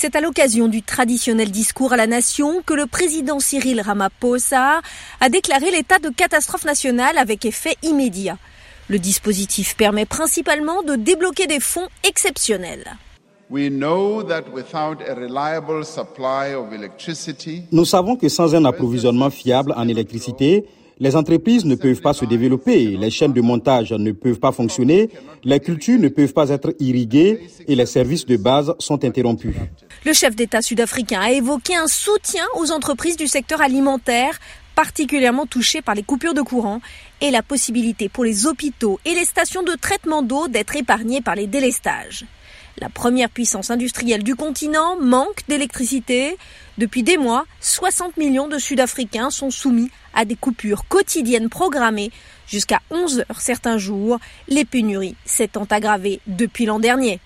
C'est à l'occasion du traditionnel discours à la nation que le président Cyril Ramaphosa a déclaré l'état de catastrophe nationale avec effet immédiat. Le dispositif permet principalement de débloquer des fonds exceptionnels. Nous savons que sans un approvisionnement fiable en électricité, les entreprises ne peuvent pas se développer, les chaînes de montage ne peuvent pas fonctionner, les cultures ne peuvent pas être irriguées et les services de base sont interrompus. Le chef d'État sud-africain a évoqué un soutien aux entreprises du secteur alimentaire particulièrement touchées par les coupures de courant et la possibilité pour les hôpitaux et les stations de traitement d'eau d'être épargnés par les délestages. La première puissance industrielle du continent manque d'électricité. Depuis des mois, 60 millions de Sud-Africains sont soumis à des coupures quotidiennes programmées jusqu'à 11 heures certains jours, les pénuries s'étant aggravées depuis l'an dernier.